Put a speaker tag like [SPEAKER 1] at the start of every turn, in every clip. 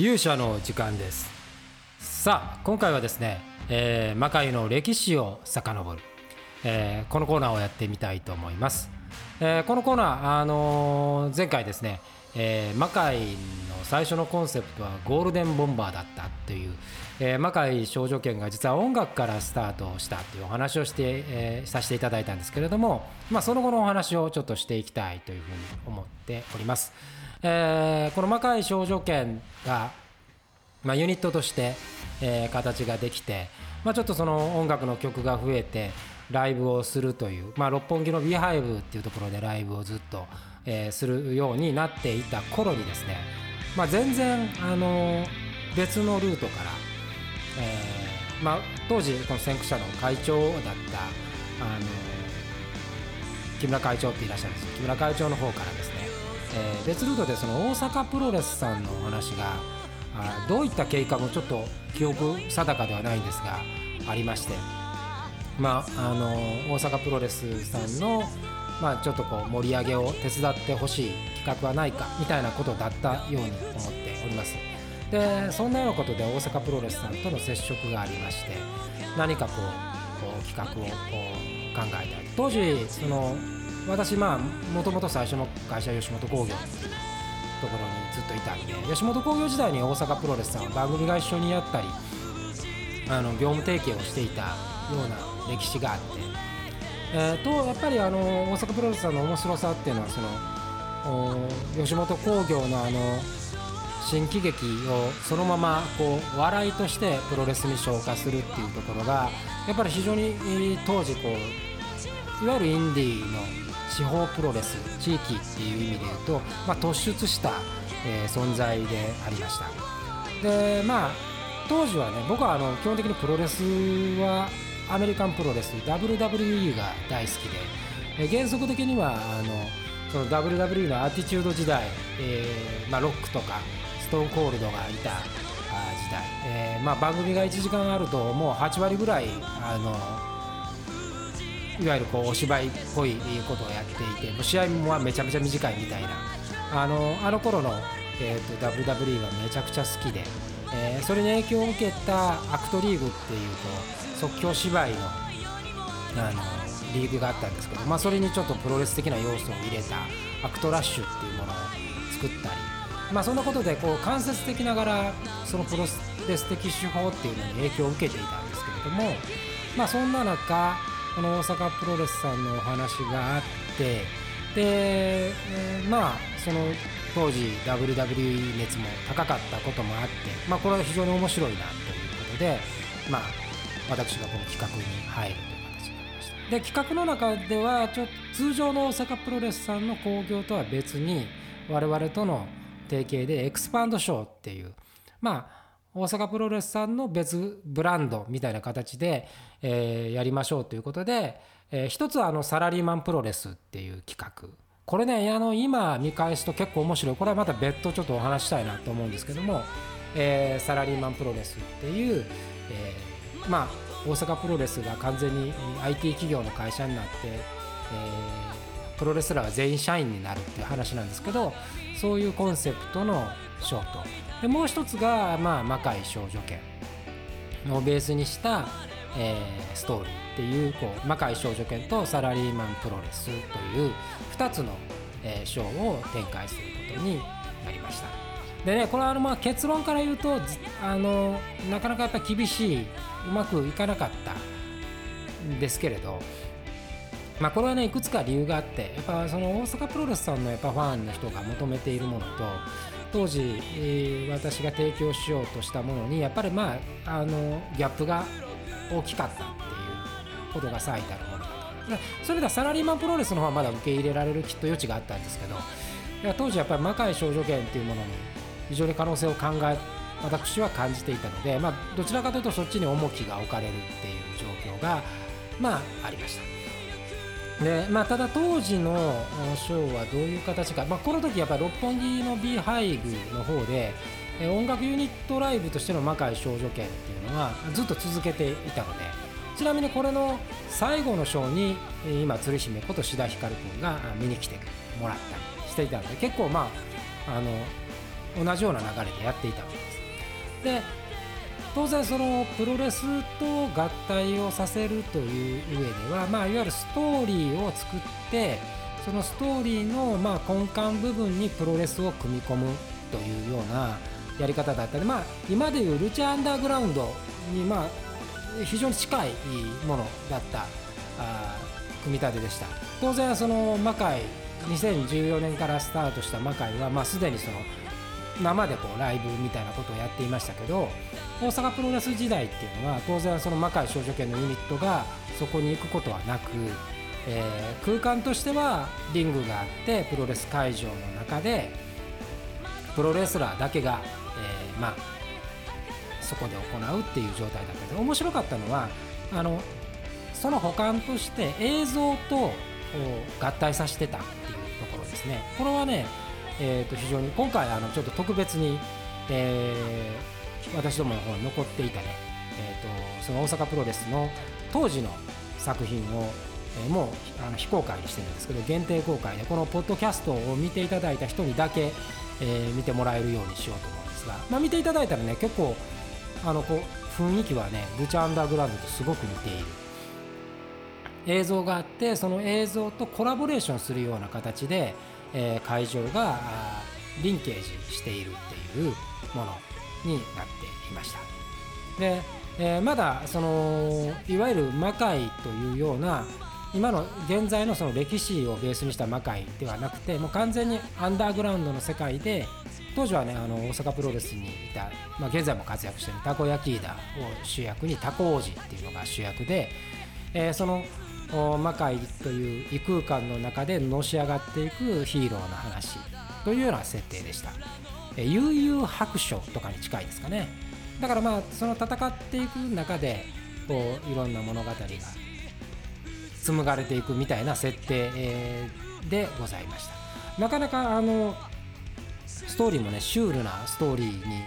[SPEAKER 1] 勇者の時間です。さあ今回はですね、えー、魔界の歴史を遡る、えー、このコーナーをやってみたいと思います、えー、このコーナー、あのー、前回ですね、えー、魔界の最初のコンセプトはゴールデンボンバーだったという、えー、魔界少女剣が実は音楽からスタートしたというお話をして、えー、させていただいたんですけれども、まあ、その後のお話をちょっとしていきたいというふうに思っております。えー、この魔界少女剣が、まあ、ユニットとして、えー、形ができて、まあ、ちょっとその音楽の曲が増えてライブをするという、まあ、六本木のビーハイブっていうところでライブをずっと、えー、するようになっていた頃にですね、まあ、全然、あの別のルートから、えーまあ、当時この先駆者の会長だった、あの木村会長っていらっしゃるんです。木村会長の方からですね、えー、別ルートでその大阪プロレスさんのお話があどういった経過もちょっと記憶定かではないんですがありまして、まあ、あの大阪プロレスさんの、まあ、ちょっとこう盛り上げを手伝ってほしい企画はないかみたいなことだったように思っております。でそんなようなことで大阪プロレスさんとの接触がありまして何かこうこう企画をこう考えたり当時その私まあもともと最初の会社吉本興業っていうところにずっといたんで吉本興業時代に大阪プロレスさんは番組が一緒にやったりあの業務提携をしていたような歴史があって、えー、とやっぱりあの大阪プロレスさんの面白さっていうのはその吉本興業のあの新喜劇をそのままこう笑いとしてプロレスに昇華するっていうところがやっぱり非常に当時こういわゆるインディーの地方プロレス地域っていう意味で言うと、まあ、突出した、えー、存在でありました。でまあ当時はね僕はあの基本的にプロレスはアメリカンプロレス WWE が大好きで、えー、原則的にはあのその WWE のアティチュード時代、えーまあ、ロックとかストーンコールドがいた時代、えーまあ、番組が1時間あるともう8割ぐらいあのいわゆるこうお芝居っぽいことをやっていて試合もめちゃめちゃ短いみたいな。あのあの頃の、えーと、WWE がめちゃくちゃ好きで、えー、それに影響を受けたアクトリーグっていうこう即興芝居のあのリーグがあったんですけど、まあ、それにちょっとプロレス的な要素を入れたアクトラッシュっていうものを作ったり、まあ、そんなことでこう間接的ながらそのプロレス的手法っていうのに影響を受けていたんですけれども、まあ、そんな中この大阪プロレスさんのお話があってで、えー、まあその当時 WWE 熱も高かったこともあって、まあ、これは非常に面白いなということで、まあ、私がこの企画に入るという形になりました。で企画の中ではちょっと通常の大阪プロレスさんの興行とは別に我々との提携でエクスパンドショーっていうまあ大阪プロレスさんの別ブランドみたいな形で、えー、やりましょうということで、えー、一つはあのサラリーマンプロレスっていう企画。これねあの今見返すと結構面白い。これはまた別途ちょっとお話したいなと思うんですけども、えー、サラリーマンプロレスっていう、えー、まあ大阪プロレスが完全に IT 企業の会社になって、えー、プロレスラーが全員社員になるっていう話なんですけどそういうコンセプトのショート。でもう一つが、まあ、魔界少女剣をベースにした、えー、ストーリーっていうこう魔界少女剣とサラリーマンプロレスという2つの、えー、ショーを展開することになりました。でねこれはあのまあ結論から言うとあのなかなかやっぱ厳しいうまくいかなかったんですけれどまあ、これはねいくつか理由があってやっぱその大阪プロレスさんのやっぱファンの人が求めているものと当時、えー、私が提供しようとしたものにやっぱりまああのギャップが大きかったっていうことが最たるものだとそれではサラリーマンプロレスの方はまだ受け入れられるきっと余地があったんですけどいや当時やっぱり魔界少女剣っていうものに非常に可能性を考え私は感じていたので、まあ、どちらかというとそっちに重きが置かれるっていう状況がまあありました。でまあ、ただ当時のショーはどういう形か、まあ、この時やっぱり六本木の B ハイグの方で音楽ユニットライブとしての魔界少女剣っていうのはずっと続けていたのでちなみにこれの最後のショーに今鶴姫こと志田ひかる君が見に来てもらったりしていたので結構まああの同じような流れでやっていたわけです。で当然そのプロレスと合体をさせるという上では、まあ、いわゆるストーリーを作ってそのストーリーのまあ根幹部分にプロレスを組み込むというようなやり方だったり、まあ、今でいうルチャアンダーグラウンドにまあ非常に近いものだったあ組み立てでした。当然その魔界2014年からスタートした魔界は、まあ、すでにその生でこうライブみたいなことをやっていましたけど大阪プロレス時代っていうのは当然その魔界少女圏のユニットがそこに行くことはなく、えー、空間としてはリングがあってプロレス会場の中でプロレスラーだけが、まあそこで行うっていう状態だったけど面白かったのはあのその補完として映像と合体させてたっていうところですね。これはね、えー、と非常に今回あのちょっと特別に、えー、私どもの方に残っていたね、えー、とその大阪プロレスの当時の作品を、えー、もうあの非公開にしてるんですけど限定公開でこのポッドキャストを見ていただいた人にだけ、えー、見てもらえるようにしようと思うんですが、まあ、見ていただいたらね結構あのこう雰囲気はねルチャアンダーグラウンドとすごく似ている。映像があってその映像とコラボレーションするような形で、えー、会場がリンケージしているっていうものになっていました。で、えー、まだそのいわゆる魔界というような今の現在のその歴史をベースにした魔界ではなくてもう完全にアンダーグラウンドの世界で当時はねあの大阪プロレスにいた、まあ、現在も活躍しているたこ焼きだを主役にタコ王子っていうのが主役で、えー、その魔界という異空間の中でのし上がっていくヒーローの話というような設定でした。悠々白書とかに近いですかね。だからまあその戦っていく中でこういろんな物語が紡がれていくみたいな設定でございました。なかなかあのストーリーもねシュールなストーリーに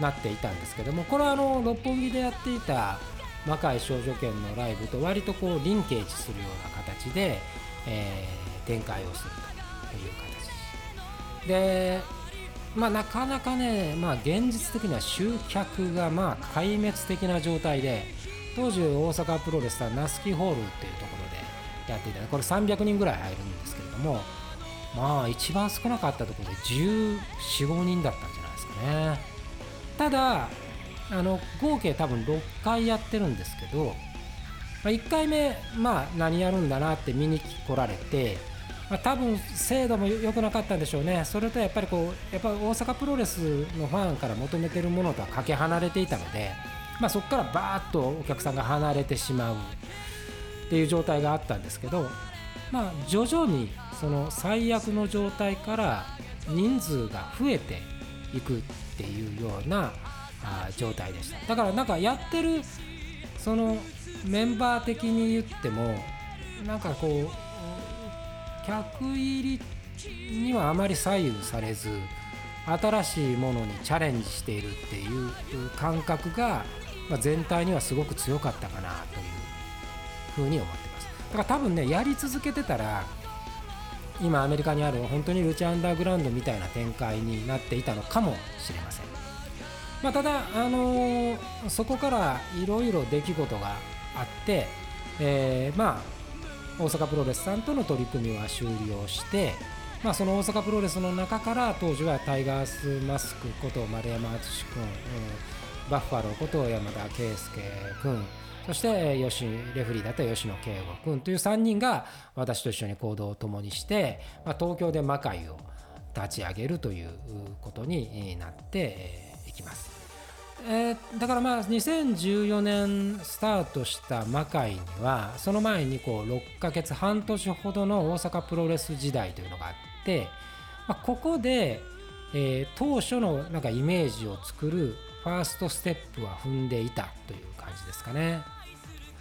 [SPEAKER 1] なっていたんですけどもこれはあの六本木でやっていた魔界少女圏のライブと割とこうリンケージするような形で、えー、展開をするという形。でまあなかなかね、まあ、現実的には集客がまあ壊滅的な状態で当時大阪プロレスはナスキホールっていうところでやっていたこれ300人ぐらい入るんですけれどもまあ一番少なかったところで1415人だったんじゃないですかね。ただあの合計多分6回やってるんですけど、まあ、1回目、まあ、何やるんだなって見に来られて、まあ、多分精度も良くなかったんでしょうね。それとやっぱりこうやっぱ大阪プロレスのファンから求めてるものとはかけ離れていたので、まあ、そこからバーッとお客さんが離れてしまうっていう状態があったんですけど、まあ、徐々にその最悪の状態から人数が増えていくっていうようなあ状態でした。だからなんかやってるそのメンバー的に言ってもなんかこう客入りにはあまり左右されず新しいものにチャレンジしているっていう感覚が、ま、全体にはすごく強かったかなというふうに思ってます。だから多分ねやり続けてたら今アメリカにある本当にルチアンダーグラウンドみたいな展開になっていたのかもしれません。まあ、ただ、あのー、そこからいろいろ出来事があって、えー、まあ、大阪プロレスさんとの取り組みは終了して、まあ、その大阪プロレスの中から当時はタイガースマスクこと丸山敦君、うん、バッファローこと山田圭介君そして吉レフリーだった吉野圭吾君という3人が私と一緒に行動を共にして、まあ、東京で魔界を立ち上げるということになっていきます。えー、だからまあ2014年スタートした魔界にはその前にこう6ヶ月半年ほどの大阪プロレス時代というのがあって、まあ、ここで、えー、当初のなんかイメージを作るファーストステップは踏んでいたという感じですかね。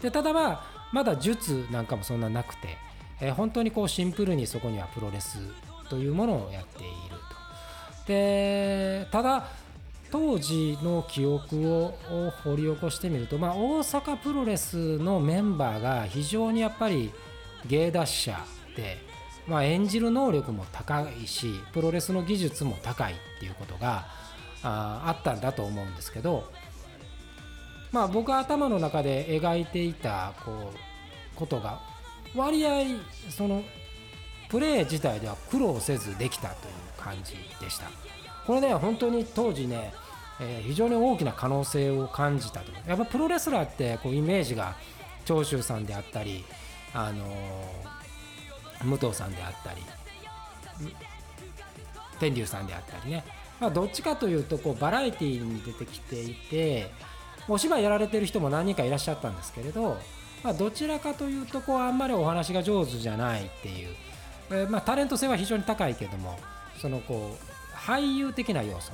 [SPEAKER 1] でただまあまだ術なんかもそんななくて、えー、本当にこうシンプルにそこにはプロレスというものをやっていると。でただ当時の記憶を掘り起こしてみると、まあ、大阪プロレスのメンバーが非常にやっぱり芸達者で、まあ、演じる能力も高いしプロレスの技術も高いっていうことがああったんだと思うんですけどまあ僕は頭の中で描いていたこうことが割合そのプレー自体では苦労せずできたという感じでした。これね本当に当時ね、えー、非常に大きな可能性を感じたとやっぱプロレスラーってこうイメージが長州さんであったりあのー、武藤さんであったり天竜さんであったりね、まあ、どっちかというとこうバラエティーに出てきていてお芝居やられてる人も何人かいらっしゃったんですけれど、まあ、どちらかというとこうあんまりお話が上手じゃないっていう、えー、まあ、タレント性は非常に高いけどもそのこう俳優的な要素。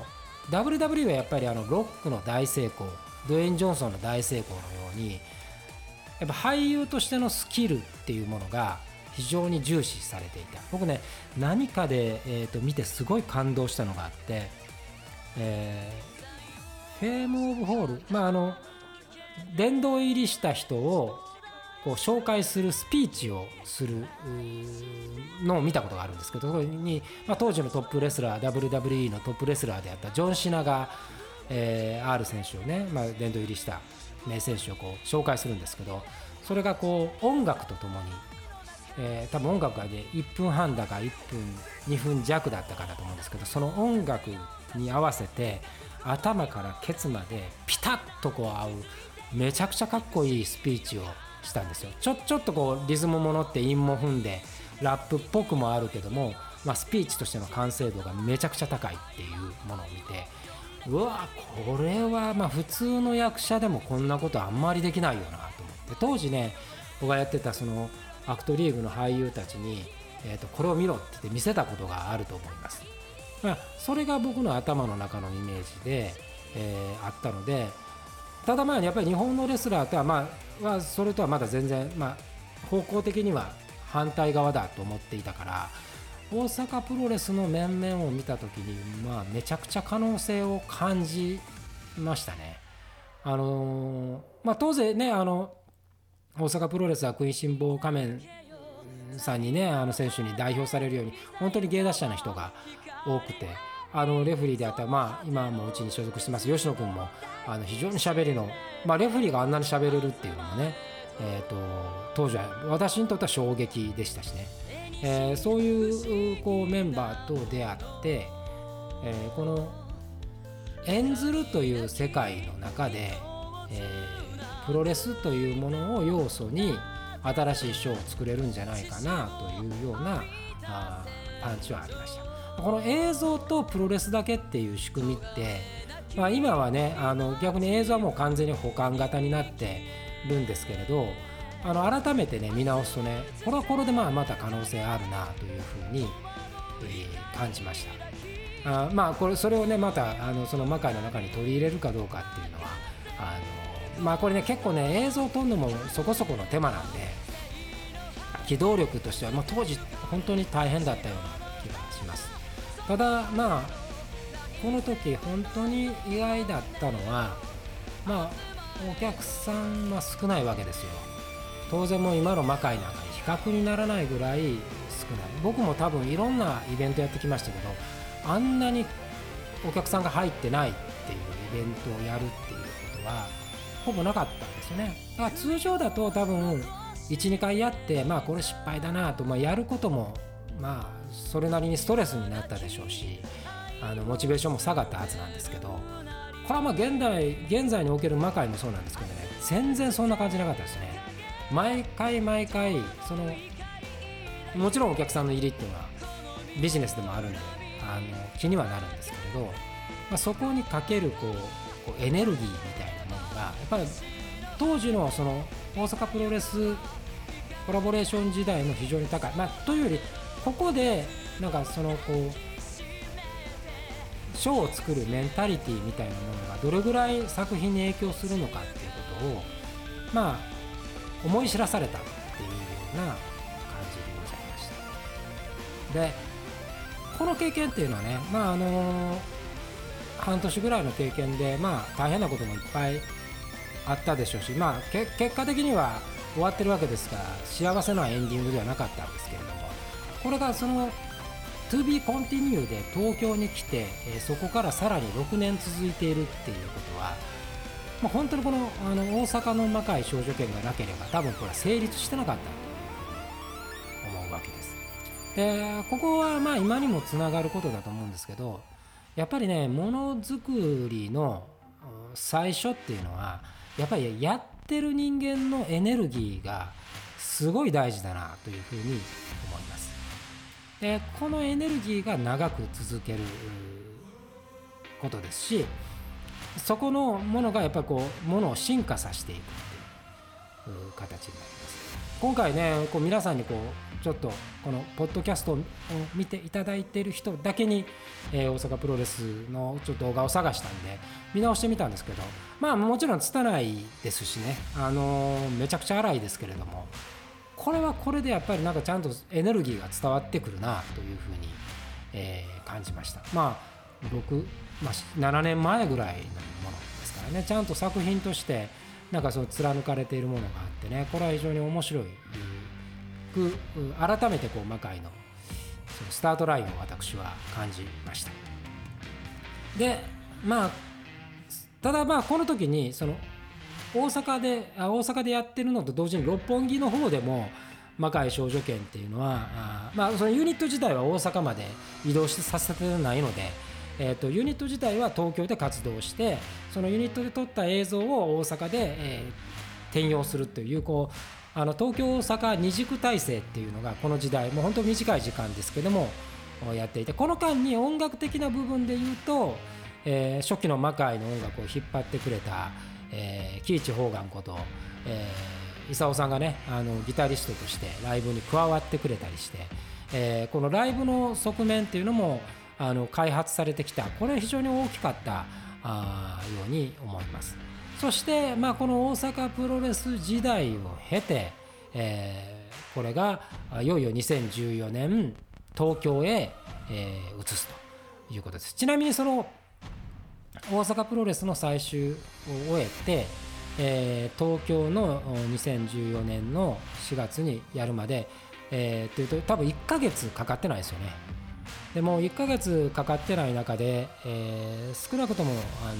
[SPEAKER 1] WWE はやっぱりあのロックの大成功ドウェイン・ジョンソンの大成功のようにやっぱ俳優としてのスキルっていうものが非常に重視されていた。僕ね何かで、えー、と見てすごい感動したのがあって、えー、フェーム・オブ・ホール。まああの殿堂入りした人をこう紹介するスピーチをするのを見たことがあるんですけどそこに、まあ、当時のトップレスラー WWE のトップレスラーであったジョン・シナが、えー、R 選手をね、まあ、殿堂入りした名選手をこう紹介するんですけどそれがこう音楽とともに、えー、多分音楽がで1分半だか1分2分弱だったかだと思うんですけどその音楽に合わせて頭からケツまでピタッとこう合うめちゃくちゃかっこいいスピーチをしたんですよ。ちょちょっとこうリズムものって韻も踏んでラップっぽくもあるけども、まあ、スピーチとしての完成度がめちゃくちゃ高いっていうものを見てうわこれはまあ普通の役者でもこんなことあんまりできないよなと思って。当時ね僕がやってたそのアクトリーグの俳優たちに、えー、とこれを見ろって言って見せたことがあると思います、まあ、それが僕の頭の中のイメージで、えー、あったのでただまあやっぱり日本のレスラーとはまあそれとはまだ全然まあ方向的には反対側だと思っていたから大阪プロレスの面々を見た時にまあめちゃくちゃ可能性を感じましたね。あのまあ当然ねあの大阪プロレスは食いしん坊仮面さんにねあの選手に代表されるように本当に芸達者な人が多くてあのレフリーであったら、まあ、今もうちに所属してます吉野君もあの非常にしゃべりの、まあ、レフリーがあんなにしゃべれるっていうのもね、えーと、当時は私にとっては衝撃でしたしね、えー、そういうこうメンバーと出会って、えー、この演ずるという世界の中で、えー、プロレスというものを要素に新しいショーを作れるんじゃないかなというようなあパンチはありました。この映像とプロレスだけっていう仕組みって、まあ、今はねあの逆に映像はもう完全に保管型になってるんですけれどあの改めてね見直すとねこれはこれでまあまた可能性あるなというふうに、え、感じました。あまあこれそれをねまたあのその魔界の中に取り入れるかどうかっていうのはあのまあこれね結構ね映像を撮るのもそこそこの手間なんで機動力としては、まあ、当時本当に大変だったような気がします。ただまあこの時本当に意外だったのはまあお客さんは少ないわけですよ。当然もう今の魔界なんかに比較にならないぐらい少ない。僕も多分いろんなイベントやってきましたけどあんなにお客さんが入ってないっていうイベントをやるっていうことはほぼなかったんですよね。だから通常だと多分12回やってまあこれ失敗だなと、まあ、やることもまあそれなりにストレスになったでしょうしあのモチベーションも下がったはずなんですけどこれはまあ現代現在における魔界もそうなんですけどね全然そんな感じなかったですね。毎回毎回そのもちろんお客さんの入りっていうのはビジネスでもあるんであの気にはなるんですけれど、まあ、そこにかけるこうこうエネルギーみたいなものがやっぱり当時のその大阪プロレスコラボレーション時代の非常に高い、まあ、というよりここでなんかそのこうショーを作るメンタリティみたいなものがどれぐらい作品に影響するのかっていうことをまあ思い知らされたっていうような感じでございました。でこの経験っていうのはねまああの半年ぐらいの経験でまあ大変なこともいっぱいあったでしょうしまあ結果的には終わってるわけですから幸せなエンディングではなかったんですけれどもこれがその To be continue で東京に来て、えそこからさらに6年続いているっていうことは、まあ、本当にこのあの大阪の魔界少女圏がなければ多分これは成立してなかったと思うわけです。でここはまあ今にもつながることだと思うんですけどやっぱりねものづくりの最初っていうのはやっぱりやってる人間のエネルギーがすごい大事だなというふうに思います。でこのエネルギーが長く続けることですしそこのものがやっぱりこうものを進化させていくっていう形になります。今回ねこう皆さんにこうちょっとこのポッドキャストを見ていただいている人だけに、えー、大阪プロレスのちょっと動画を探したんで見直してみたんですけどまあもちろん拙いですしね、あのー、めちゃくちゃ荒いですけれどもこれはこれでやっぱりなんかちゃんとエネルギーが伝わってくるなというふうに、えー、感じました。まあ6、まあ、7年前ぐらいのものですからね。ちゃんと作品としてなんかその貫かれているものがあってね。これは非常に面白いく改めてこう魔界のそのスタートラインを私は感じました。でまあただまあこの時にその大阪で大阪でやってるのと同時に六本木の方でも魔界少女圏っていうのはあまあそのユニット自体は大阪まで移動してさせてないので、えー、とユニット自体は東京で活動してそのユニットで撮った映像を大阪で、えー、転用するというこうあの東京大阪二軸体制っていうのがこの時代もう本当短い時間ですけどもやっていてこの間に音楽的な部分で言うと、えー、初期の魔界の音楽を引っ張ってくれたえー、木内宝願こと、えー、功さんがねあのギタリストとしてライブに加わってくれたりして、えー、このライブの側面っていうのもあの開発されてきたこれは非常に大きかったあように思います。そして、まあ、この大阪プロレス時代を経て、えー、これがいよいよ2014年東京へ、えー、移すということです。ちなみにその大阪プロレスの最終を終えて、えー、東京の2014年の4月にやるまで、えー、というと多分1ヶ月かかってないですよね。でも1ヶ月かかってない中で、えー、少なくともあ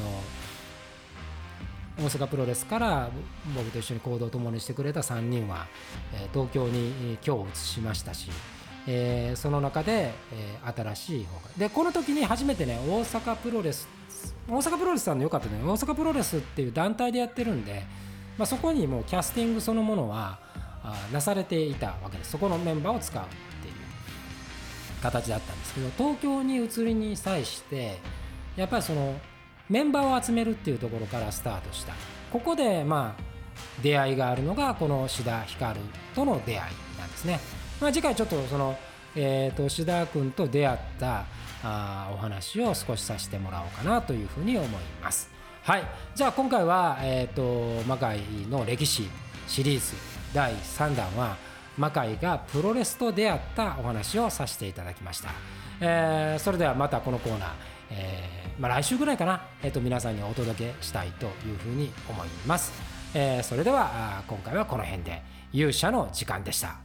[SPEAKER 1] の大阪プロレスから僕と一緒に行動を共にしてくれた3人は、えー、東京に今日移しましたし、えー、その中で、えー、新しい方がでこの時に初めてね大阪プロレス大阪プロレスさんの良かったね大阪プロレスっていう団体でやってるんで、まあ、そこにもうキャスティングそのものはなされていたわけです。そこのメンバーを使うっていう形だったんですけど東京に移りに際してやっぱりそのメンバーを集めるっていうところからスタートした。ここでまあ出会いがあるのがこの志田ひかるとの出会いなんですね、まあ、次回ちょっとその、えー、と志田君と出会ったあお話を少しさせてもらおうかなというふうに思います。はい、じゃあ今回は、えーと、魔界の歴史シリーズ第3弾は魔界がプロレスと出会ったお話をさせていただきました。えー、それではまたこのコーナー、えー、まあ、来週ぐらいかな、えーと、皆さんにお届けしたいというふうに思います。えー、それでは今回はこの辺で勇者の時間でした。